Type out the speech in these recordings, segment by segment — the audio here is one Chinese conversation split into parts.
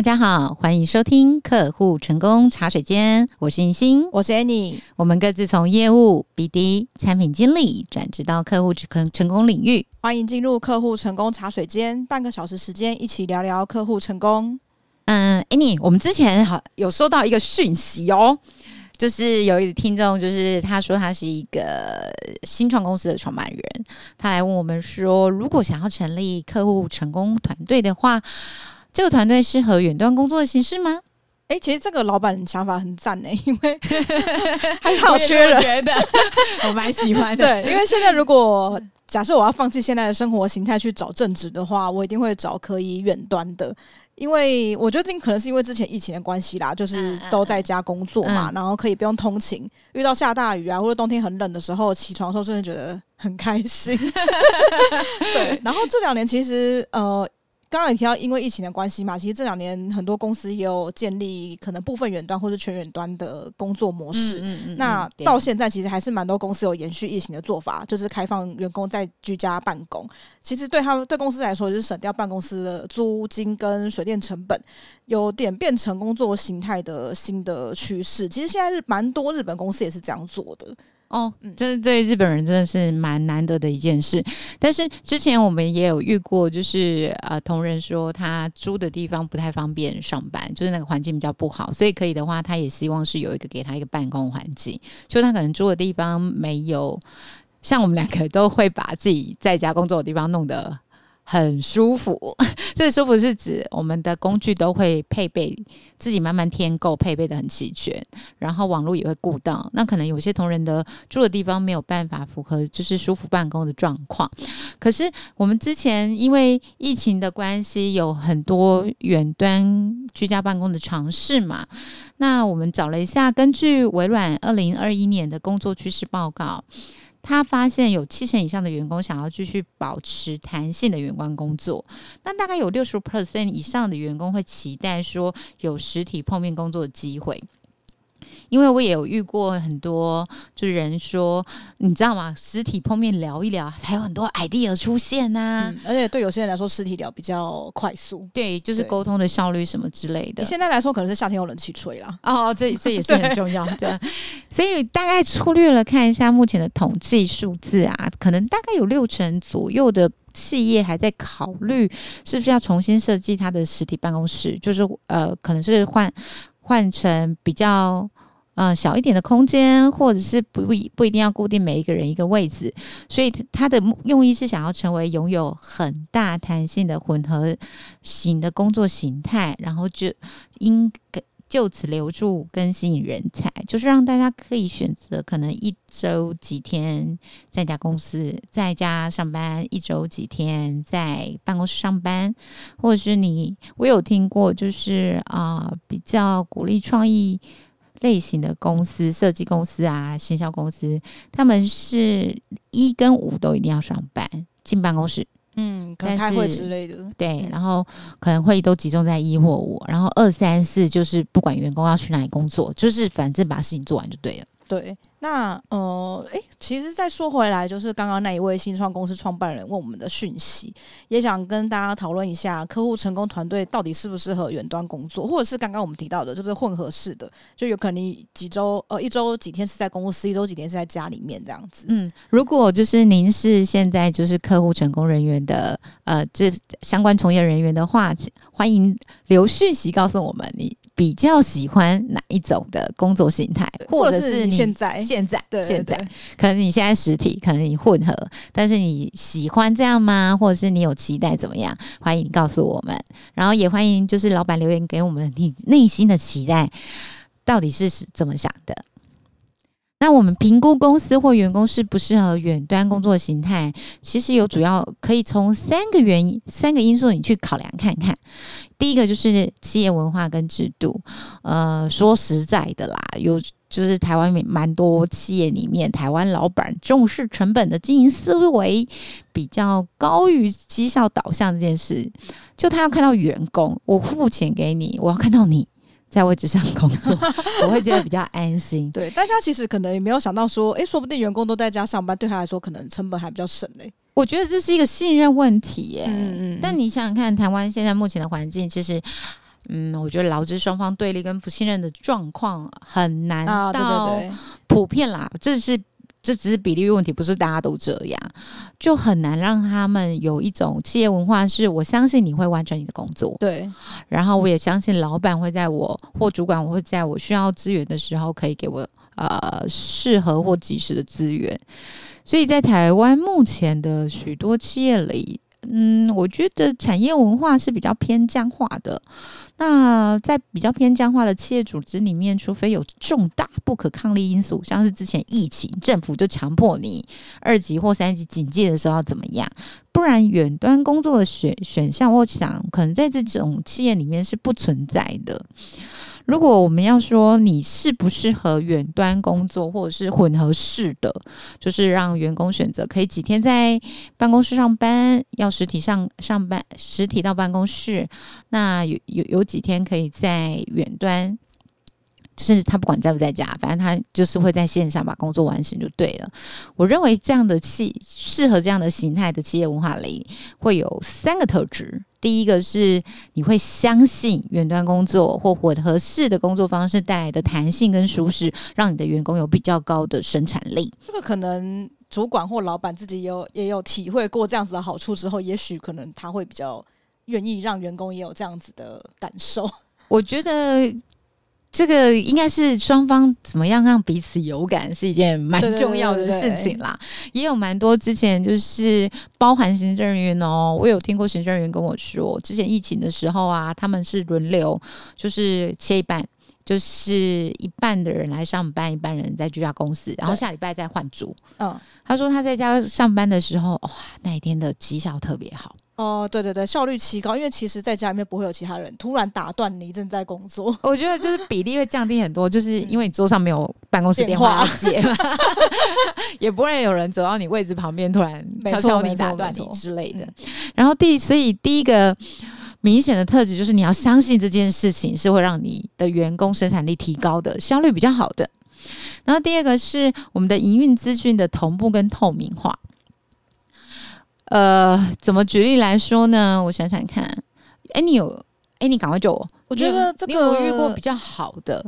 大家好，欢迎收听客户成功茶水间。我是银星，我是 Annie。我们各自从业务、BD、产品经理转职到客户成成功领域。欢迎进入客户成功茶水间，半个小时时间，一起聊聊客户成功。嗯，Annie，我们之前好有收到一个讯息哦，就是有一个听众，就是他说他是一个新创公司的创办人，他来问我们说，如果想要成立客户成功团队的话。这个团队适合远端工作的形式吗？哎，其实这个老板想法很赞呢，因为 还好缺人，觉得 我蛮喜欢的。对，因为现在如果假设我要放弃现在的生活形态去找正职的话，我一定会找可以远端的，因为我觉得这可能是因为之前疫情的关系啦，就是都在家工作嘛，嗯嗯、然后可以不用通勤，遇到下大雨啊或者冬天很冷的时候，起床的时候真的觉得很开心。对，然后这两年其实呃。刚刚也提到，因为疫情的关系嘛，其实这两年很多公司也有建立可能部分远端或者全远端的工作模式。嗯嗯嗯、那到现在其实还是蛮多公司有延续疫情的做法，就是开放员工在居家办公。其实对他们对公司来说，就是省掉办公室的租金跟水电成本，有点变成工作形态的新的趋势。其实现在日蛮多日本公司也是这样做的。哦，这是对日本人真的是蛮难得的一件事。但是之前我们也有遇过，就是呃，同仁说他租的地方不太方便上班，就是那个环境比较不好，所以可以的话，他也希望是有一个给他一个办公环境，就他可能租的地方没有像我们两个都会把自己在家工作的地方弄得。很舒服，这舒服是指我们的工具都会配备，自己慢慢添购，配备的很齐全，然后网络也会顾到。那可能有些同仁的住的地方没有办法符合就是舒服办公的状况。可是我们之前因为疫情的关系，有很多远端居家办公的尝试嘛。那我们找了一下，根据微软二零二一年的工作趋势报告。他发现有七成以上的员工想要继续保持弹性的员工工作，那大概有六十 percent 以上的员工会期待说有实体碰面工作的机会。因为我也有遇过很多，就是人说，你知道吗？实体碰面聊一聊，才有很多 idea 出现呐、啊嗯。而且对有些人来说，实体聊比较快速，对，就是沟通的效率什么之类的。现在来说，可能是夏天有冷气吹啦。哦，这这也是很重要 的。所以大概粗略了看一下目前的统计数字啊，可能大概有六成左右的企业还在考虑是不是要重新设计它的实体办公室，就是呃，可能是换。换成比较嗯、呃、小一点的空间，或者是不不一定要固定每一个人一个位置，所以他的用意是想要成为拥有很大弹性的混合型的工作形态，然后就应该。就此留住跟吸引人才，就是让大家可以选择可能一周几天在家公司在家上班，一周几天在办公室上班，或者是你我有听过，就是啊、比较鼓励创意类型的公司，设计公司啊，行销公司，他们是一跟五都一定要上班进办公室。嗯，可能开会之类的，对，然后可能会议都集中在一或五，然后二三四就是不管员工要去哪里工作，就是反正把事情做完就对了。对，那呃，诶，其实再说回来，就是刚刚那一位新创公司创办人问我们的讯息，也想跟大家讨论一下，客户成功团队到底适不适合远端工作，或者是刚刚我们提到的，就是混合式的，就有可能几周呃一周几天是在公司，一周几天是在家里面这样子。嗯，如果就是您是现在就是客户成功人员的呃这相关从业人员的话，欢迎留讯息告诉我们你。比较喜欢哪一种的工作形态，或者是你现在现在对现在可能你现在实体，可能你混合，但是你喜欢这样吗？或者是你有期待怎么样？欢迎告诉我们，然后也欢迎就是老板留言给我们，你内心的期待到底是怎么想的？那我们评估公司或员工适不适合远端工作形态，其实有主要可以从三个原因、三个因素你去考量看看。第一个就是企业文化跟制度。呃，说实在的啦，有就是台湾蛮多企业里面，台湾老板重视成本的经营思维比较高于绩效导向这件事。就他要看到员工，我付钱给你，我要看到你。在位置上工作，我会觉得比较安心。对，但他其实可能也没有想到说，哎，说不定员工都在家上班，对他来说可能成本还比较省嘞。我觉得这是一个信任问题耶。嗯嗯。但你想想看，台湾现在目前的环境，其实嗯，我觉得劳资双方对立跟不信任的状况很难到对对对普遍啦，这是这只是比例问题，不是大家都这样，就很难让他们有一种企业文化，是我相信你会完成你的工作，对，然后我也相信老板会在我或主管我会在我需要资源的时候可以给我呃适合或及时的资源，所以在台湾目前的许多企业里。嗯，我觉得产业文化是比较偏僵化的。那在比较偏僵化的企业组织里面，除非有重大不可抗力因素，像是之前疫情，政府就强迫你二级或三级警戒的时候要怎么样，不然远端工作的选选项，我想可能在这种企业里面是不存在的。如果我们要说你适不适合远端工作，或者是混合式的，就是让员工选择可以几天在办公室上班，要实体上上班，实体到办公室，那有有有几天可以在远端。甚至他不管在不在家，反正他就是会在线上把工作完成就对了。我认为这样的企适合这样的形态的企业文化里，会有三个特质。第一个是你会相信远端工作或混合式的工作方式带来的弹性跟舒适，让你的员工有比较高的生产力。这个可能主管或老板自己有也有体会过这样子的好处之后，也许可能他会比较愿意让员工也有这样子的感受。我觉得。这个应该是双方怎么样让彼此有感，是一件蛮重要的事情啦。对对对对，也有蛮多之前就是包含行政人员哦，我有听过行政人员跟我说，之前疫情的时候啊，他们是轮流，就是切一半，就是一半的人来上班，一半人在居家公司，然后下礼拜再换组。嗯，他说他在家上班的时候，哇，那一天的绩效特别好。哦，对对对，效率奇高，因为其实在家里面不会有其他人突然打断你正在工作。我觉得就是比例会降低很多，就是因为你桌上没有办公室电话接嘛，也不会有人走到你位置旁边突然敲敲你、打断你之类的。然后第，所以第一个明显的特质就是你要相信这件事情是会让你的员工生产力提高的，效率比较好的。然后第二个是我们的营运资讯的同步跟透明化。呃，怎么举例来说呢？我想想看。哎，你有？哎，你赶快救我。我觉得这个你有遇过比较好的，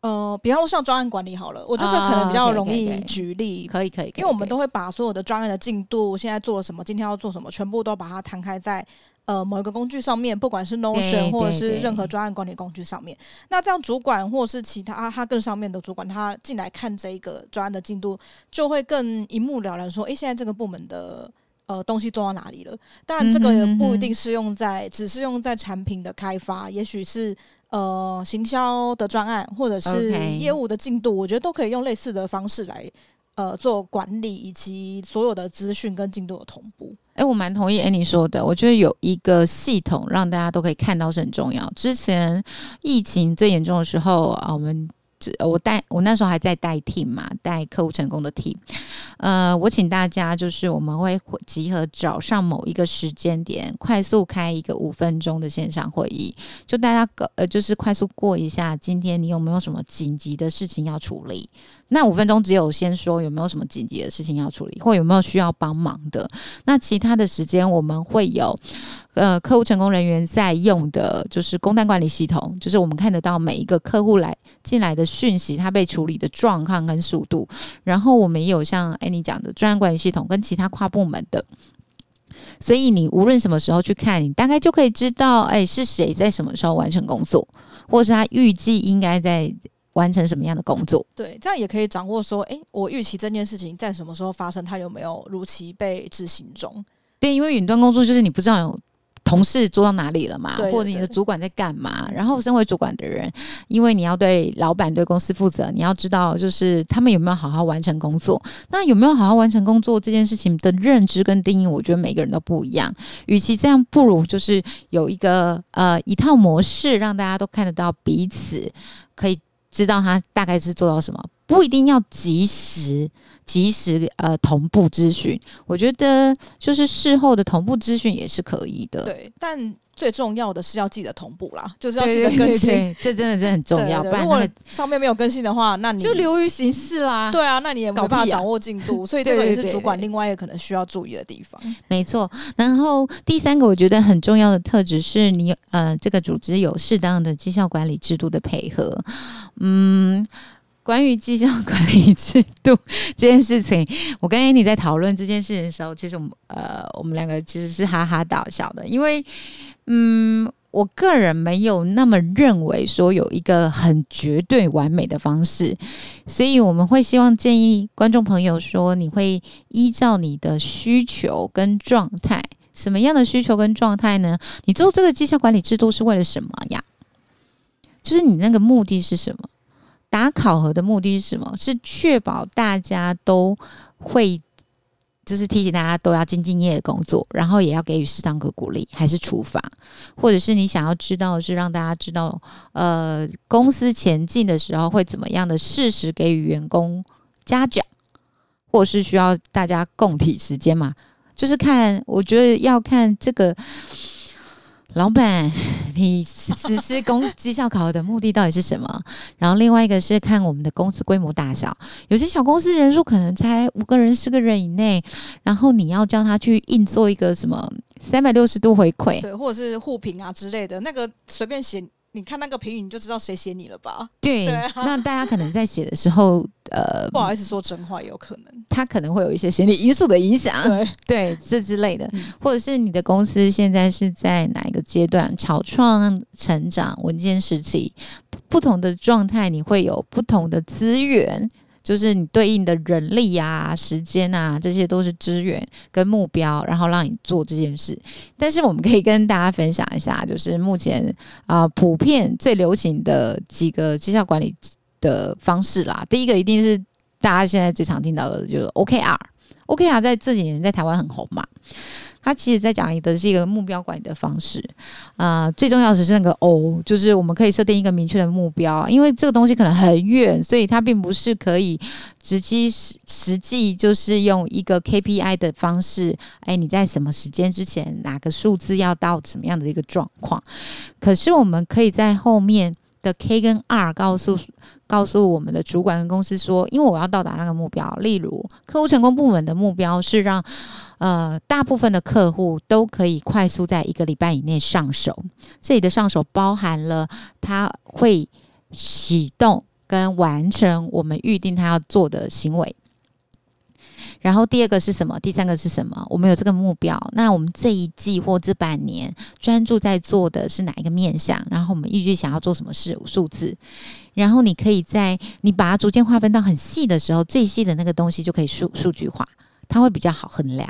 呃，比方说像专案管理好了，我觉得这可能比较容易举例。哦、可以，可以，因为我们都会把所有的专案的进度，现在做了什么，今天要做什么，全部都把它摊开在呃某一个工具上面，不管是 Notion 或者是任何专案管理工具上面。那这样主管或者是其他他更上面的主管，他进来看这一个专案的进度，就会更一目了然，说，哎，现在这个部门的。呃，东西做到哪里了？当然，这个也不一定适用在，只适用在产品的开发，也许是呃行销的专案，或者是业务的进度，我觉得都可以用类似的方式来呃做管理，以及所有的资讯跟进度的同步。哎，我蛮同意 Annie 说的，我觉得有一个系统让大家都可以看到是很重要。之前疫情最严重的时候啊，我们。我带我那时候还在带 team 嘛，带客户成功的 team。呃，我请大家就是我们会集合早上某一个时间点，快速开一个五分钟的线上会议，就大家呃就是快速过一下，今天你有没有什么紧急的事情要处理？那五分钟只有先说有没有什么紧急的事情要处理，或有没有需要帮忙的。那其他的时间我们会有。呃，客户成功人员在用的就是工单管理系统，就是我们看得到每一个客户来进来的讯息，他被处理的状况跟速度。然后我们也有像 Annie 讲的专案管理系统跟其他跨部门的，所以你无论什么时候去看，你大概就可以知道，哎，是谁在什么时候完成工作，或是他预计应该在完成什么样的工作。对，这样也可以掌握说，哎，我预期这件事情在什么时候发生，它有没有如期被执行中？对，因为云端工作就是你不知道有。同事做到哪里了嘛？或者你的主管在干嘛？然后身为主管的人，因为你要对老板、对公司负责，你要知道就是他们有没有好好完成工作。那有没有好好完成工作这件事情的认知跟定义，我觉得每个人都不一样。与其这样，不如就是有一个呃一套模式，让大家都看得到彼此，可以知道他大概是做到什么。不一定要及时、及时呃同步咨询，我觉得就是事后的同步咨询也是可以的。对，但最重要的是要记得同步啦，就是要记得更新，对对对，这真的真的很重要。如果上面没有更新的话，那你就流于形式啦。对啊，那你也没办法掌握进度，所以这个也是主管另外一个可能需要注意的地方。没错。然后第三个我觉得很重要的特质是你呃，这个组织有适当的绩效管理制度的配合。嗯，关于绩效管理制度 这件事情，我跟 Annie 在讨论这件事情的时候，其实我们呃，我们两个其实是哈哈大笑的，因为。嗯，我个人没有那么认为说有一个很绝对完美的方式，所以我们会希望建议观众朋友说，你会依照你的需求跟状态，什么样的需求跟状态呢？你做这个绩效管理制度是为了什么呀？就是你那个目的是什么？打考核的目的是什么？是确保大家都会。就是提醒大家都要兢兢业业的工作，然后也要给予适当的鼓励，还是处罚，或者是你想要知道是让大家知道，呃，公司前进的时候会怎么样的适时给予员工嘉奖，或是需要大家共体时间嘛？就是看，我觉得要看这个。老板，你实施公绩效考核的目的到底是什么？然后另外一个是看我们的公司规模大小，有些小公司人数可能才五个人、十个人以内，然后你要叫他去硬做一个什么三百六十度回馈，对，或者是互评啊之类的，那个随便写。你看那个评语，你就知道谁写你了吧？对，那大家可能在写的时候，呃，不好意思说真话，有可能。他可能会有一些心理因素的影响，对。对，这之类的，嗯、或者是你的公司现在是在哪一个阶段，草创、成长、稳健时期，不同的状态，你会有不同的资源。就是你对应的人力啊、时间啊，这些都是资源跟目标，然后让你做这件事。但是我们可以跟大家分享一下，就是目前啊、普遍最流行的几个绩效管理的方式啦。第一个一定是大家现在最常听到的，就是 OKR。OKR 在这几年在台湾很红嘛。他其实在讲的是一个目标管理的方式，啊、最重要的是那个 O，就是我们可以设定一个明确的目标，因为这个东西可能很远，所以它并不是可以直接实实际就是用一个 KPI 的方式，哎，你在什么时间之前哪个数字要到什么样的一个状况？可是我们可以在后面的 K 跟 R 告诉告诉我们的主管跟公司说，因为我要到达那个目标，例如客户成功部门的目标是让。呃，大部分的客户都可以快速在一个礼拜以内上手。这里的上手包含了他会启动跟完成我们预定他要做的行为。然后第二个是什么？第三个是什么？我们有这个目标，那我们这一季或这半年专注在做的是哪一个面向？然后我们预计想要做什么事数字？然后你可以在你把它逐渐划分到很细的时候，最细的那个东西就可以数数据化，它会比较好衡量。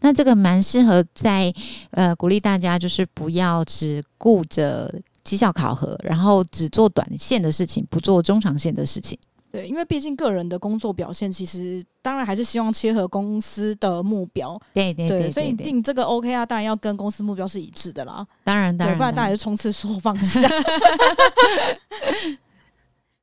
那这个蛮适合在呃鼓励大家，就是不要只顾着绩效考核，然后只做短线的事情，不做中长线的事情。对，因为毕竟个人的工作表现，其实当然还是希望切合公司的目标。对对对，对，对，所以定这个 OK 啊，当然要跟公司目标是一致的啦。当然当然，不然大家就冲刺说放下。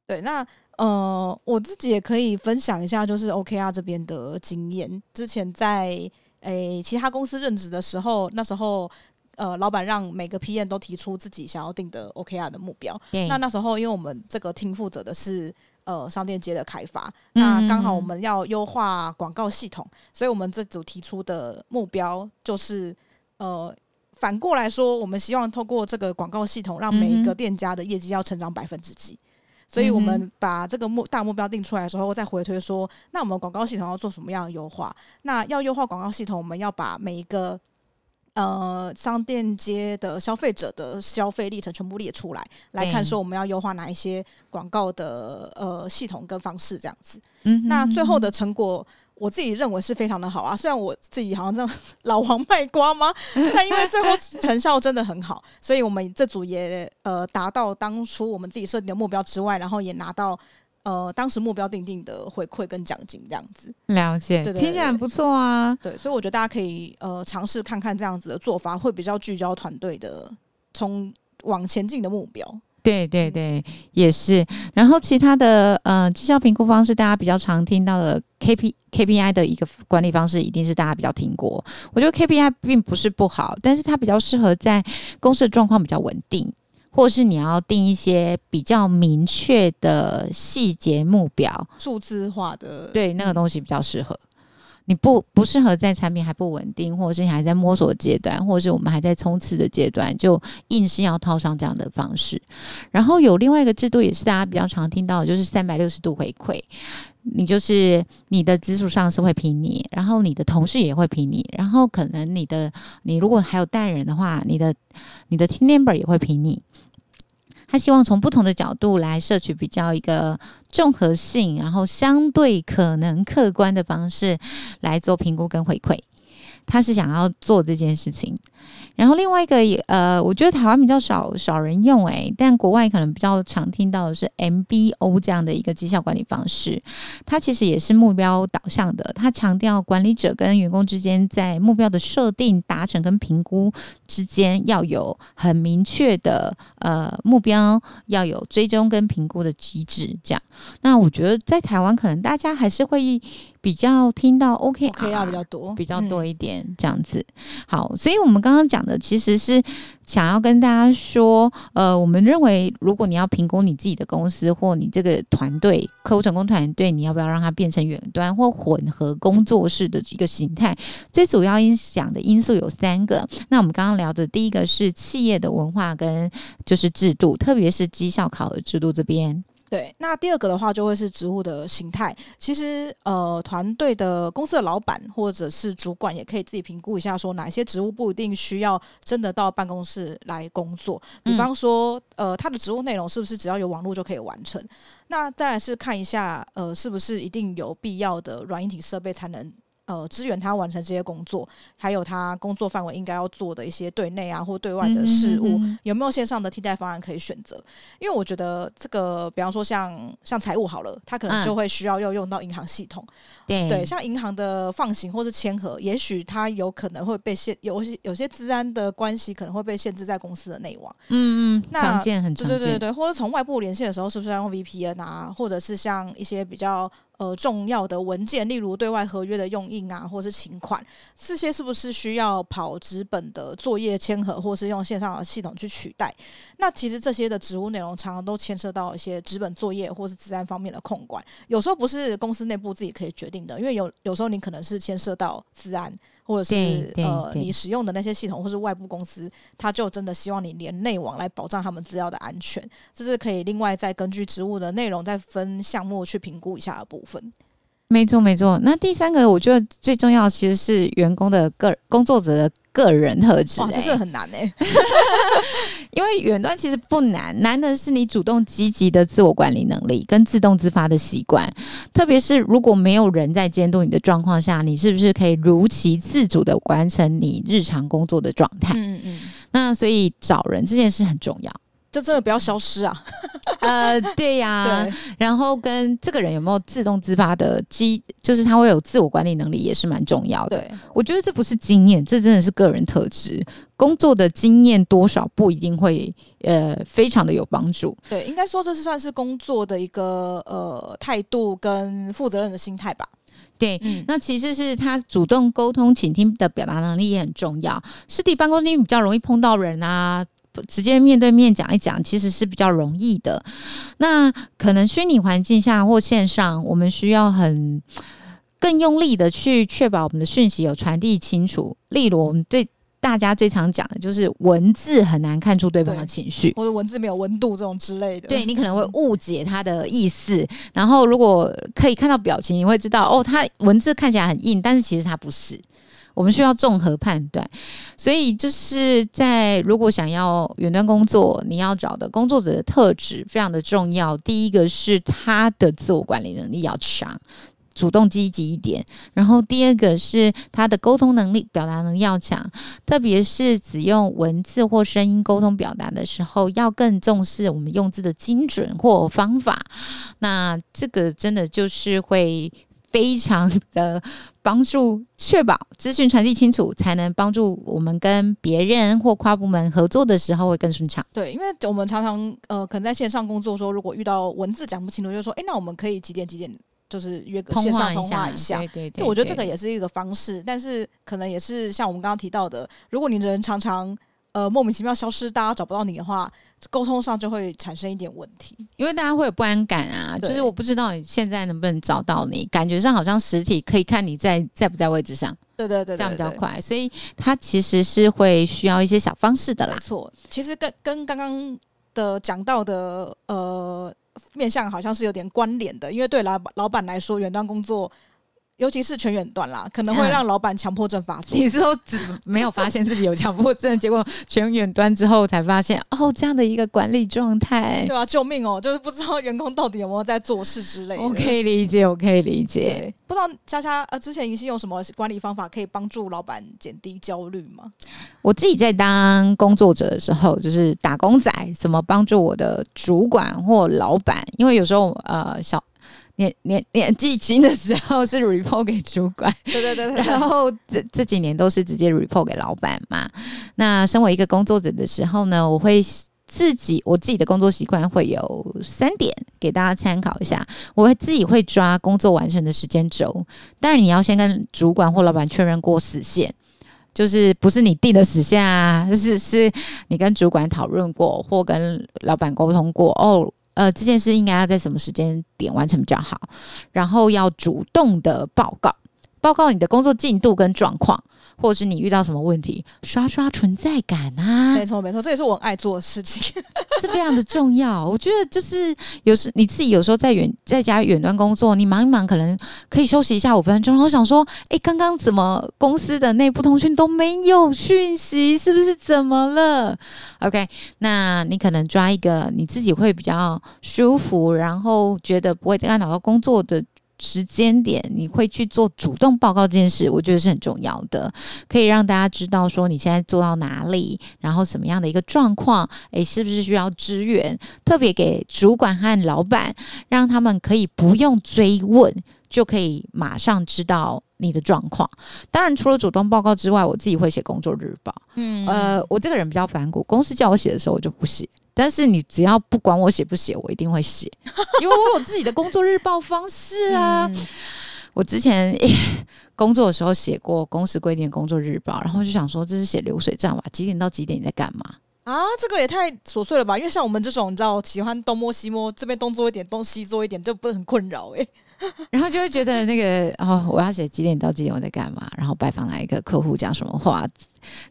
对，那呃，我自己也可以分享一下，就是 OKR 这边的经验。之前在诶，其他公司任职的时候，那时候呃，老板让每个 PM 都提出自己想要定的 OKR 的目标。那那时候，因为我们这个 team 负责的是呃商店街的开发，嗯、那刚好我们要优化广告系统，所以我们这组提出的目标就是呃，反过来说，我们希望透过这个广告系统，让每一个店家的业绩要成长百分之几。所以我们把这个目大目标定出来的时候，再回推说，那我们广告系统要做什么样的优化？那要优化广告系统，我们要把每一个呃商店街的消费者的消费历程全部列出来，来看说我们要优化哪一些广告的呃系统跟方式这样子。嗯，那最后的成果。我自己认为是非常的好啊，虽然我自己好像这样 老王卖瓜吗？但因为最后成效真的很好，所以我们这组也呃达到当初我们自己设定的目标之外，然后也拿到呃当时目标定定的回馈跟奖金这样子。了解，对对对，听起来不错啊。对，所以我觉得大家可以呃尝试看看这样子的做法，会比较聚焦团队的从往前进的目标。对对对，也是。然后其他的呃绩效评估方式，大家比较常听到的 K P K P I 的一个管理方式，一定是大家比较听过。我觉得 K P I 并不是不好，但是它比较适合在公司的状况比较稳定，或是你要定一些比较明确的细节目标，数字化的，对那个东西比较适合。你不不适合在产品还不稳定，或者是你还在摸索阶段，或者是我们还在冲刺的阶段，就硬是要套上这样的方式。然后有另外一个制度，也是大家比较常听到的，就是三百六十度回馈。你就是你的直属上司会评你，然后你的同事也会评你，然后可能你的你如果还有带人的话，你的你的 team member 也会评你。他希望从不同的角度来摄取比较一个综合性，然后相对可能客观的方式来做评估跟回馈。他是想要做这件事情。然后另外一个也呃，我觉得台湾比较少少人用诶、但国外可能比较常听到的是 MBO 这样的一个绩效管理方式。它其实也是目标导向的，它强调管理者跟员工之间在目标的设定、达成跟评估之间要有很明确的呃目标，要有追踪跟评估的机制。这样，那我觉得在台湾可能大家还是会。比较听到 OK OKR 比较多，比较多一点这样子。好，所以我们刚刚讲的其实是想要跟大家说，呃，我们认为如果你要评估你自己的公司或你这个团队客户成功团队，你要不要让它变成远端或混合工作室的一个形态？最主要影响的因素有三个。那我们刚刚聊的第一个是企业的文化跟就是制度，特别是绩效考核制度这边。对，那第二个的话就会是职务的形态。其实，呃，团队的公司的老板或者是主管也可以自己评估一下，说哪些职务不一定需要真的到办公室来工作。比方说，呃，他的职务内容是不是只要有网络就可以完成？那再来是看一下，呃，是不是一定有必要的软硬体设备才能。呃，支援他完成这些工作，还有他工作范围应该要做的一些对内啊或对外的事务，嗯、哼哼有没有线上的替代方案可以选择？因为我觉得这个，比方说像像财务好了，他可能就会需要要用到银行系统，嗯、对，像银行的放行或是签核，也许他有可能会被限，有些有些资安的关系可能会被限制在公司的内网。嗯嗯，那常见很常见，对对对对，或者从外部连线的时候，是不是要用 VPN 啊？或者是像一些比较。呃，重要的文件，例如对外合约的用印啊，或是请款，这些是不是需要跑纸本的作业签合，或是用线上的系统去取代？那其实这些的职务内容常常都牵涉到一些纸本作业或是资安方面的控管，有时候不是公司内部自己可以决定的，因为有有时候你可能是牵涉到资安。或者是呃，你使用的那些系统，或是外部公司，他就真的希望你连内网来保障他们资料的安全，这是可以另外再根据职务的内容再分项目去评估一下的部分。没错，没错。那第三个，我觉得最重要其实是员工的个工作者的个人特质。哇，这是很难哎。因为远端其实不难，难的是你主动积极的自我管理能力跟自动自发的习惯。特别是如果没有人在监督你的状况下，你是不是可以如期自主的完成你日常工作的状态？嗯嗯。那所以找人这件事很重要。就真的不要消失啊！呃，对呀、啊，对然后跟这个人有没有自动自发的机，就是他会有自我管理能力，也是蛮重要的。我觉得这不是经验，这真的是个人特质。工作的经验多少不一定会呃非常的有帮助。对，应该说这是算是工作的一个呃态度跟负责任的心态吧。对，嗯、那其实是他主动沟通、倾听的表达能力也很重要。实体办公厅比较容易碰到人啊。直接面对面讲一讲，其实是比较容易的。那可能虚拟环境下或线上，我们需要很更用力的去确保我们的讯息有传递清楚。例如，我们对大家最常讲的就是文字很难看出对方的情绪，或者文字没有温度这种之类的。对，你可能会误解他的意思。然后，如果可以看到表情，你会知道哦，他文字看起来很硬，但是其实他不是。我们需要综合判断，所以就是在如果想要远端工作，你要找的工作者的特质非常的重要。第一个是他的自我管理能力要强，主动积极一点。然后第二个是他的沟通能力、表达能力要强，特别是只用文字或声音沟通表达的时候，要更重视我们用字的精准或方法。那这个真的就是会。非常的帮助，确保资讯传递清楚，才能帮助我们跟别人或跨部门合作的时候会更顺畅。对，因为我们常常呃，可能在线上工作说，如果遇到文字讲不清楚，就说，诶，那我们可以几点几点就是约个线上通话一下。对对对，我觉得这个也是一个方式，但是可能也是像我们刚刚提到的，如果你人常常呃莫名其妙消失，大家找不到你的话，沟通上就会产生一点问题，因为大家会有不安感啊。就是我不知道你现在能不能找到你，感觉上好像实体可以看你在在不在位置上。对对对，对，这样比较快，所以它其实是会需要一些小方式的啦。没错，其实跟跟刚刚的讲到的呃面向好像是有点关联的，因为对老老板来说，远端工作。尤其是全远端啦，可能会让老板强迫症发作。你说只没有发现自己有强迫症，结果全远端之后才发现哦，这样的一个管理状态。对啊，救命哦！就是不知道 员工到底有没有在做事之类的。我可以理解，我可以理解。不知道佳佳呃，之前已经有什么管理方法可以帮助老板减低焦虑吗？我自己在当工作者的时候，就是打工仔，怎么帮助我的主管或老板？因为有时候呃小。年年年纪轻的时候是 report 给主管，对对对，然后这这几年都是直接 report 给老板嘛。那身为一个工作者的时候呢，我会自己我自己的工作习惯会有三点给大家参考一下。我会自己会抓工作完成的时间轴，当然你要先跟主管或老板确认过时限，就是不是你定的时限啊，是是你跟主管讨论过或跟老板沟通过哦。呃，这件事应该要在什么时间点完成比较好？然后要主动的报告，报告你的工作进度跟状况，或者是你遇到什么问题，刷刷存在感啊。没错，没错，这也是我爱做的事情，是非常的重要。我觉得就是有时你自己有时候在远在家远端工作，你忙一忙可能可以休息一下五分钟。然后想说，哎，刚刚怎么公司的内部通讯都没有讯息？是不是怎么了？OK，那你可能抓一个你自己会比较舒服，然后觉得不会干扰到工作的时间点，你会去做主动报告这件事，我觉得是很重要的，可以让大家知道说你现在做到哪里，然后什么样的一个状况，诶，是不是需要支援？特别给主管和老板，让他们可以不用追问，就可以马上知道你的状况。当然，除了主动报告之外，我自己会写工作日报。嗯，呃，我这个人比较反骨，公司叫我写的时候，我就不写。但是你只要不管我写不写，我一定会写，因为我有自己的工作日报方式啊。嗯、我之前 工作的时候写过公司规定的工作日报，然后就想说这是写流水账吧？几点到几点你在干嘛？啊，这个也太琐碎了吧？因为像我们这种你知道喜欢东摸西摸，这边东做一点，东西做一点，就不是很困扰哎、欸。然后就会觉得那个哦，我要写几点到几点我在干嘛，然后拜访哪一个客户讲什么话，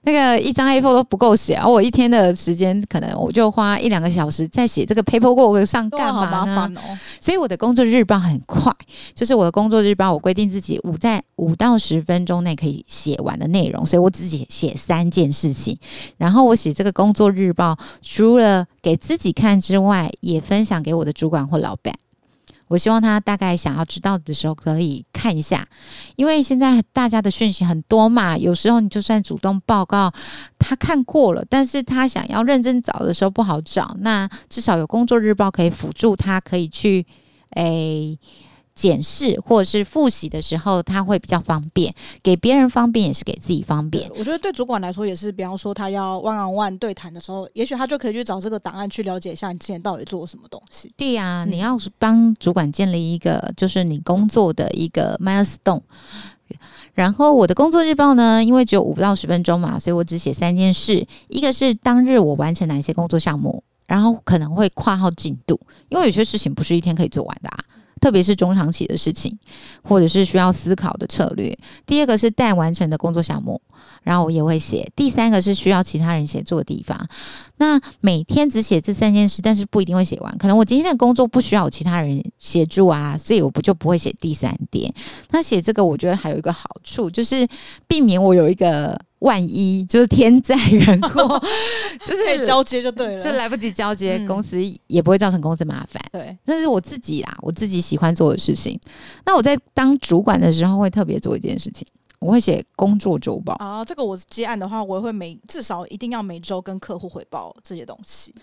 那个一张 A4 都不够写，而我一天的时间可能我就花一两个小时在写这个 paperwork 上干嘛呢？哦。所以我的工作日报很快，就是我的工作日报，我规定自己五在五到十分钟内可以写完的内容，所以我自己写三件事情。然后我写这个工作日报，除了给自己看之外，也分享给我的主管或老板。我希望他大概想要知道的时候可以看一下，因为现在大家的讯息很多嘛，有时候你就算主动报告，他看过了，但是他想要认真找的时候不好找，那至少有工作日报可以辅助他，可以去诶。检视或者是复习的时候，他会比较方便，给别人方便也是给自己方便。我觉得对主管来说也是，比方说他要 one on one 对谈的时候，也许他就可以去找这个档案去了解一下你之前到底做了什么东西。对呀、啊，你要是帮主管建立一个就是你工作的一个 milestone。然后我的工作日报呢，因为只有五到十分钟嘛，所以我只写三件事，一个是当日我完成哪些工作项目，然后可能会跨号进度，因为有些事情不是一天可以做完的啊。特别是中长期的事情，或者是需要思考的策略。第二个是待完成的工作项目，然后我也会写。第三个是需要其他人协助的地方。那每天只写这三件事，但是不一定会写完。可能我今天的工作不需要有其他人协助啊，所以我不就不会写第三点。那写这个，我觉得还有一个好处，就是避免我有一个。万一就是天灾人祸，就是交接就对了，就来不及交接，嗯、公司也不会造成公司麻烦。对，那是我自己啦，我自己喜欢做的事情。那我在当主管的时候，会特别做一件事情，我会写工作周报啊。这个我接案的话，我也会每至少一定要每周跟客户汇报这些东西。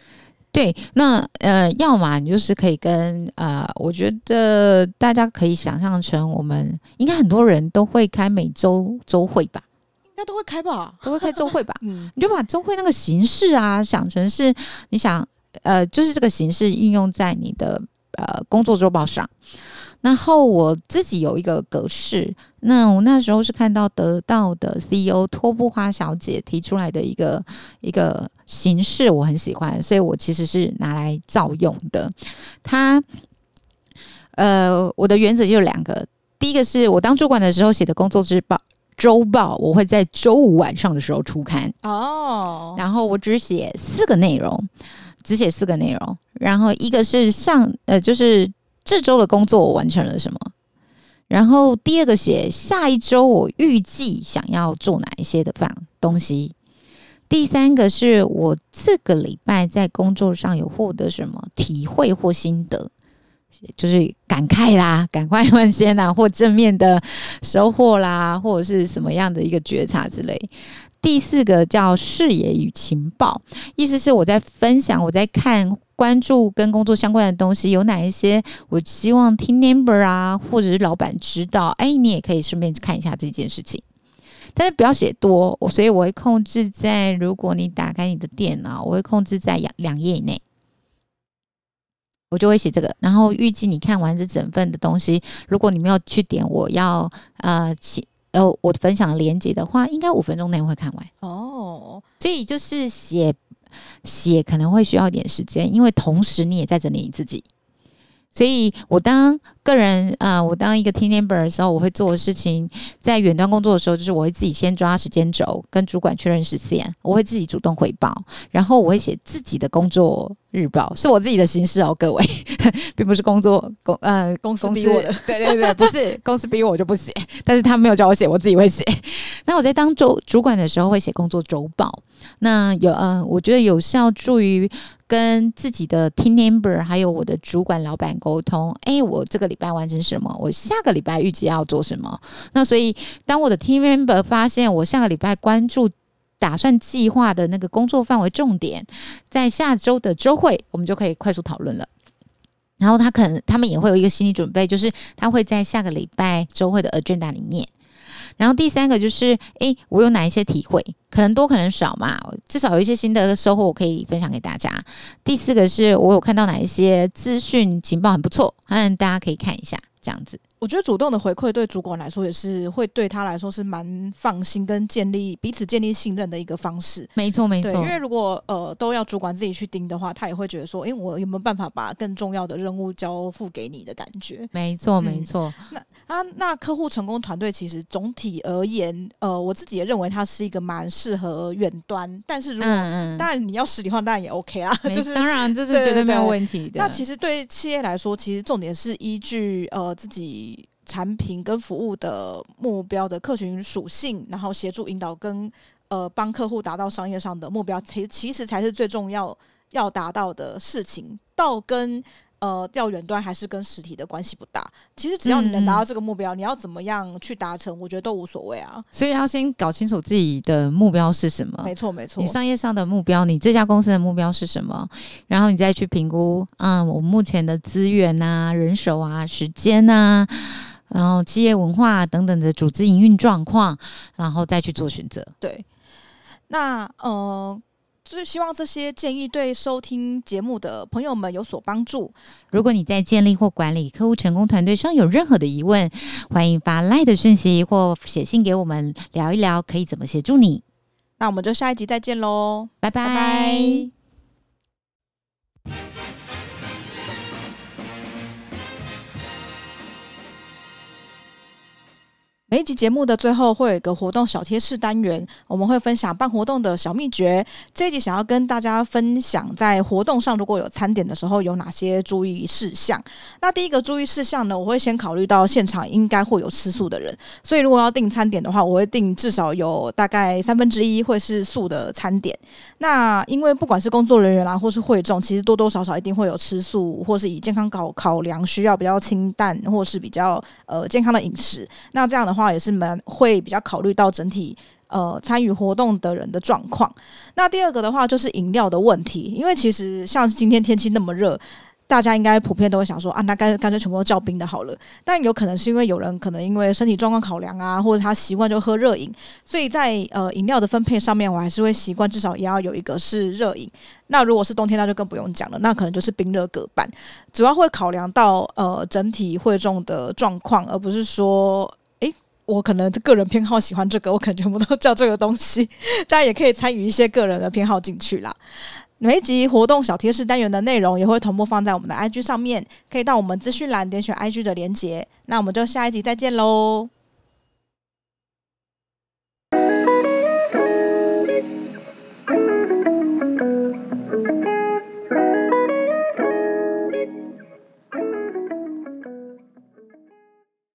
对，那呃，要么你就是可以跟呃，我觉得大家可以想象成，我们应该很多人都会开每周周会吧。都会开吧，都会开周会吧。嗯，你就把周会那个形式啊，想成是你想呃，就是这个形式应用在你的呃工作周报上。然后我自己有一个格式，那我那时候是看到得到的 CEO 托布花小姐提出来的一个一个形式，我很喜欢，所以我其实是拿来照用的。它，呃，我的原则就两个，第一个是我当主管的时候写的工作日报周报，我会在周五晚上的时候出刊哦，然后我只写四个内容，只写四个内容，然后一个是上呃就是。这周的工作我完成了什么？然后第二个写下一周我预计想要做哪一些的饭东西。第三个是我这个礼拜在工作上有获得什么体会或心得，就是感慨啦、感慨万千啦，或正面的收获啦，或者是什么样的一个觉察之类。第四个叫视野与情报，意思是我在分享，我在看。关注跟工作相关的东西有哪一些？我希望听 number 啊，或者是老板知道。哎，你也可以顺便看一下这件事情，但是不要写多。所以我会控制在，如果你打开你的电脑，我会控制在两两页以内，我就会写这个。然后预计你看完这整份的东西，如果你没有去点我要呃写呃我分享的链接的话，应该五分钟内会看完。哦，所以就是写。写可能会需要一点时间，因为同时你也在整理你自己。所以我当个人，呃，我当一个 team member 的时候，我会做的事情，在远端工作的时候，就是我会自己先抓时间轴，跟主管确认时间，我会自己主动汇报，然后我会写自己的工作日报，是我自己的形式哦，各位，并不是工作公呃公司逼我的，对对对，不是公司逼我，我就不写，但是他没有叫我写，我自己会写。那我在当周主管的时候，会写工作周报。那有呃，我觉得有效助于跟自己的 team member 还有我的主管老板沟通。哎，我这个礼拜完成什么？我下个礼拜预计要做什么？那所以，当我的 team member 发现我下个礼拜关注、打算计划的那个工作范围重点，在下周的周会，我们就可以快速讨论了。然后他可能他们也会有一个心理准备，就是他会在下个礼拜周会的 agenda 里面。然后第三个就是，诶，我有哪一些体会？可能多，可能少嘛。至少有一些新的收获，我可以分享给大家。第四个是我有看到哪一些资讯情报很不错，嗯，大家可以看一下，这样子。我觉得主动的回馈对主管来说也是会对他来说是蛮放心跟建立彼此建立信任的一个方式。没错，没错。因为如果呃都要主管自己去盯的话，他也会觉得说，诶，我有没有办法把更重要的任务交付给你的感觉？没错，没错。嗯，那。啊，那客户成功团队其实总体而言，呃，我自己也认为它是一个蛮适合远端，但是如果、嗯嗯、当然你要实体化，当然也 OK 啊，就是当然这是绝对没有问题的。那其实对企业来说，其实重点是依据呃自己产品跟服务的目标的客群属性，然后协助引导跟呃帮客户达到商业上的目标，其其实才是最重要要达到的事情，到跟。呃，调远端还是跟实体的关系不大。其实只要你能达到这个目标，嗯、你要怎么样去达成，我觉得都无所谓啊。所以要先搞清楚自己的目标是什么。没错，没错。你商业上的目标，你这家公司的目标是什么？然后你再去评估，嗯，我目前的资源啊、人手啊、时间啊，然后企业文化等等的组织营运状况，然后再去做选择。对。那呃。就是希望这些建议对收听节目的朋友们有所帮助。如果你在建立或管理客户成功团队上有任何的疑问，欢迎发 LINE 的讯息或写信给我们聊一聊，可以怎么协助你。那我们就下一集再见喽，拜拜。拜拜。每一集节目的最后会有一个活动小贴士单元，我们会分享办活动的小秘诀。这一集想要跟大家分享，在活动上如果有餐点的时候有哪些注意事项。那第一个注意事项呢，我会先考虑到现场应该会有吃素的人，所以如果要订餐点的话，我会订至少有大概三分之一会是素的餐点。那因为不管是工作人员啦，或是会众，其实多多少少一定会有吃素，或是以健康考考量需要比较清淡，或是比较呃健康的饮食。那这样的话。也是蛮会比较考虑到整体呃参与活动的人的状况。那第二个的话就是饮料的问题，因为其实像今天天气那么热。大家应该普遍都会想说啊，那干干脆全部都叫冰的好了。但有可能是因为有人可能因为身体状况考量啊，或者他习惯就喝热饮，所以在呃饮料的分配上面，我还是会习惯至少也要有一个是热饮。那如果是冬天，那就更不用讲了，那可能就是冰热各半。主要会考量到呃整体会众的状况，而不是说。我可能个人偏好喜欢这个，我可能全部都叫这个东西。大家也可以参与一些个人的偏好进去啦。每一集活动小贴士单元的内容也会同步放在我们的 IG 上面，可以到我们资讯栏点选 IG 的连结。那我们就下一集再见喽。